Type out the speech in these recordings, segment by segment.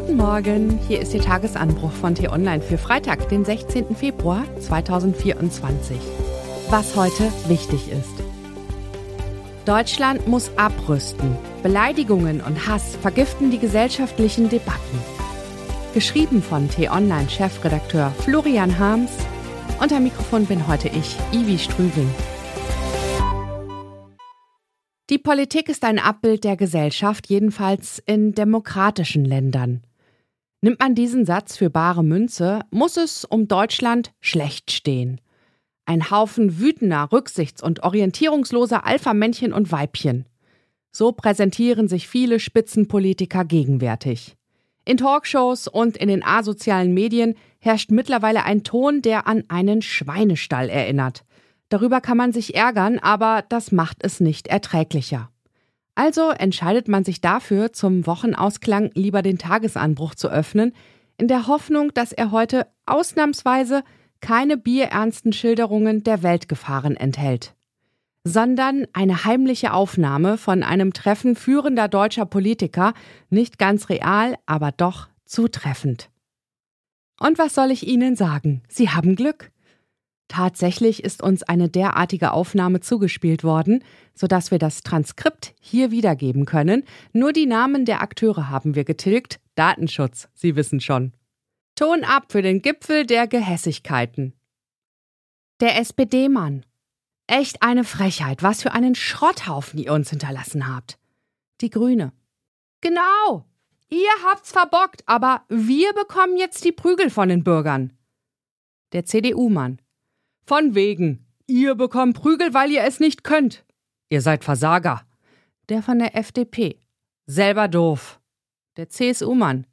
Guten Morgen, hier ist Ihr Tagesanbruch von T-Online für Freitag, den 16. Februar 2024. Was heute wichtig ist. Deutschland muss abrüsten. Beleidigungen und Hass vergiften die gesellschaftlichen Debatten. Geschrieben von T-Online-Chefredakteur Florian Harms. Am Mikrofon bin heute ich, Ivi Strüving. Die Politik ist ein Abbild der Gesellschaft, jedenfalls in demokratischen Ländern. Nimmt man diesen Satz für bare Münze, muss es um Deutschland schlecht stehen. Ein Haufen wütender, rücksichts- und orientierungsloser Alpha-Männchen und Weibchen. So präsentieren sich viele Spitzenpolitiker gegenwärtig. In Talkshows und in den asozialen Medien herrscht mittlerweile ein Ton, der an einen Schweinestall erinnert. Darüber kann man sich ärgern, aber das macht es nicht erträglicher. Also entscheidet man sich dafür, zum Wochenausklang lieber den Tagesanbruch zu öffnen, in der Hoffnung, dass er heute ausnahmsweise keine bierernsten Schilderungen der Weltgefahren enthält, sondern eine heimliche Aufnahme von einem Treffen führender deutscher Politiker, nicht ganz real, aber doch zutreffend. Und was soll ich Ihnen sagen? Sie haben Glück. Tatsächlich ist uns eine derartige Aufnahme zugespielt worden, sodass wir das Transkript hier wiedergeben können. Nur die Namen der Akteure haben wir getilgt. Datenschutz, Sie wissen schon. Ton ab für den Gipfel der Gehässigkeiten. Der SPD-Mann. Echt eine Frechheit, was für einen Schrotthaufen ihr uns hinterlassen habt. Die Grüne. Genau. Ihr habt's verbockt, aber wir bekommen jetzt die Prügel von den Bürgern. Der CDU-Mann. Von wegen. Ihr bekommt Prügel, weil ihr es nicht könnt. Ihr seid Versager. Der von der FDP. Selber doof. Der CSU-Mann.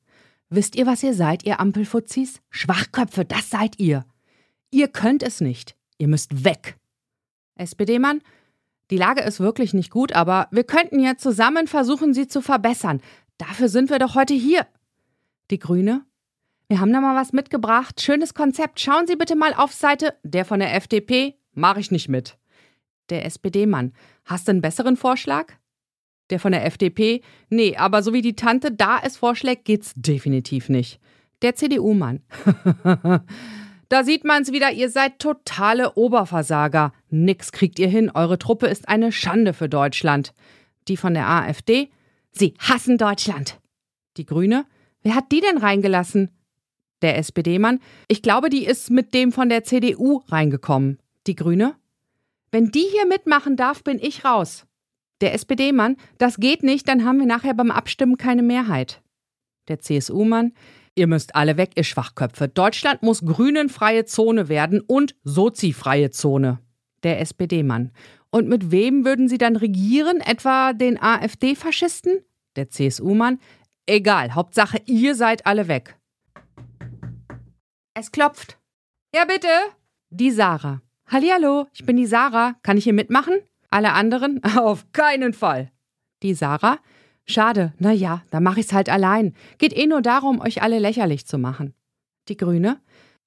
Wisst ihr, was ihr seid, ihr Ampelfuzis? Schwachköpfe, das seid ihr. Ihr könnt es nicht. Ihr müsst weg. SPD-Mann. Die Lage ist wirklich nicht gut, aber wir könnten ja zusammen versuchen, sie zu verbessern. Dafür sind wir doch heute hier. Die Grüne. Wir haben da mal was mitgebracht. Schönes Konzept. Schauen Sie bitte mal auf Seite. Der von der FDP mache ich nicht mit. Der SPD-Mann. Hast du einen besseren Vorschlag? Der von der FDP. Nee, aber so wie die Tante da es vorschlägt, geht's definitiv nicht. Der CDU-Mann. da sieht man's wieder, ihr seid totale Oberversager. Nix kriegt ihr hin, eure Truppe ist eine Schande für Deutschland. Die von der AfD. Sie hassen Deutschland. Die Grüne. Wer hat die denn reingelassen? Der SPD-Mann. Ich glaube, die ist mit dem von der CDU reingekommen. Die Grüne? Wenn die hier mitmachen darf, bin ich raus. Der SPD-Mann, das geht nicht, dann haben wir nachher beim Abstimmen keine Mehrheit. Der CSU-Mann, ihr müsst alle weg, ihr Schwachköpfe. Deutschland muss grünenfreie Zone werden und sozifreie Zone. Der SPD-Mann. Und mit wem würden sie dann regieren? Etwa den AfD-Faschisten? Der CSU-Mann. Egal, Hauptsache, ihr seid alle weg. Es klopft. Ja, bitte. Die Sarah. Hallihallo, ich bin die Sarah. Kann ich hier mitmachen? Alle anderen? Auf keinen Fall. Die Sarah. Schade, na ja, dann mach ich's halt allein. Geht eh nur darum, euch alle lächerlich zu machen. Die Grüne.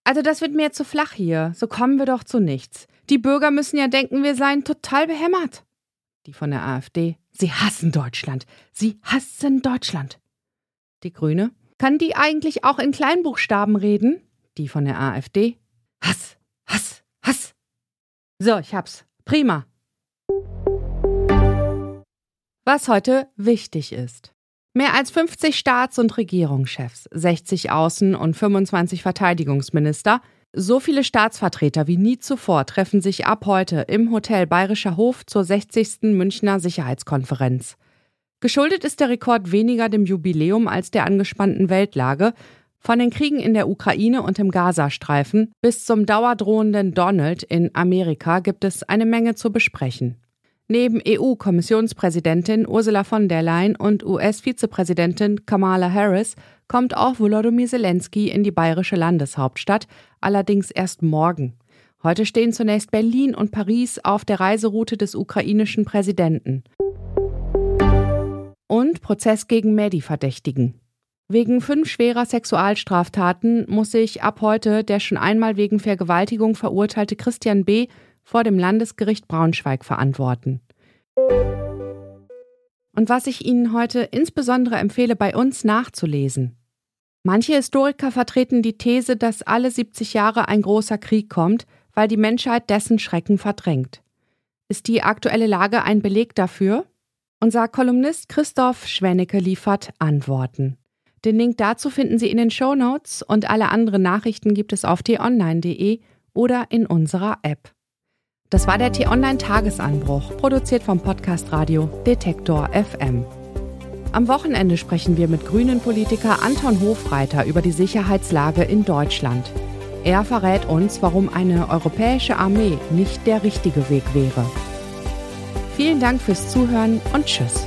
Also das wird mir zu flach hier. So kommen wir doch zu nichts. Die Bürger müssen ja denken, wir seien total behämmert. Die von der AfD. Sie hassen Deutschland. Sie hassen Deutschland. Die Grüne. Kann die eigentlich auch in Kleinbuchstaben reden? Die von der AfD. Hass, Hass, Hass. So, ich hab's. Prima. Was heute wichtig ist. Mehr als 50 Staats- und Regierungschefs, 60 Außen- und 25 Verteidigungsminister, so viele Staatsvertreter wie nie zuvor treffen sich ab heute im Hotel Bayerischer Hof zur 60. Münchner Sicherheitskonferenz. Geschuldet ist der Rekord weniger dem Jubiläum als der angespannten Weltlage von den Kriegen in der Ukraine und im Gazastreifen bis zum dauerdrohenden Donald in Amerika gibt es eine Menge zu besprechen. Neben EU-Kommissionspräsidentin Ursula von der Leyen und US-Vizepräsidentin Kamala Harris kommt auch Volodymyr Zelensky in die bayerische Landeshauptstadt, allerdings erst morgen. Heute stehen zunächst Berlin und Paris auf der Reiseroute des ukrainischen Präsidenten. Und Prozess gegen Mehdi-Verdächtigen. Wegen fünf schwerer Sexualstraftaten muss sich ab heute der schon einmal wegen Vergewaltigung verurteilte Christian B. vor dem Landesgericht Braunschweig verantworten. Und was ich Ihnen heute insbesondere empfehle, bei uns nachzulesen. Manche Historiker vertreten die These, dass alle 70 Jahre ein großer Krieg kommt, weil die Menschheit dessen Schrecken verdrängt. Ist die aktuelle Lage ein Beleg dafür? Unser Kolumnist Christoph Schwennecke liefert Antworten. Den Link dazu finden Sie in den Show Notes und alle anderen Nachrichten gibt es auf t-online.de oder in unserer App. Das war der T-Online Tagesanbruch, produziert vom Podcast Radio Detektor FM. Am Wochenende sprechen wir mit Grünen-Politiker Anton Hofreiter über die Sicherheitslage in Deutschland. Er verrät uns, warum eine europäische Armee nicht der richtige Weg wäre. Vielen Dank fürs Zuhören und Tschüss.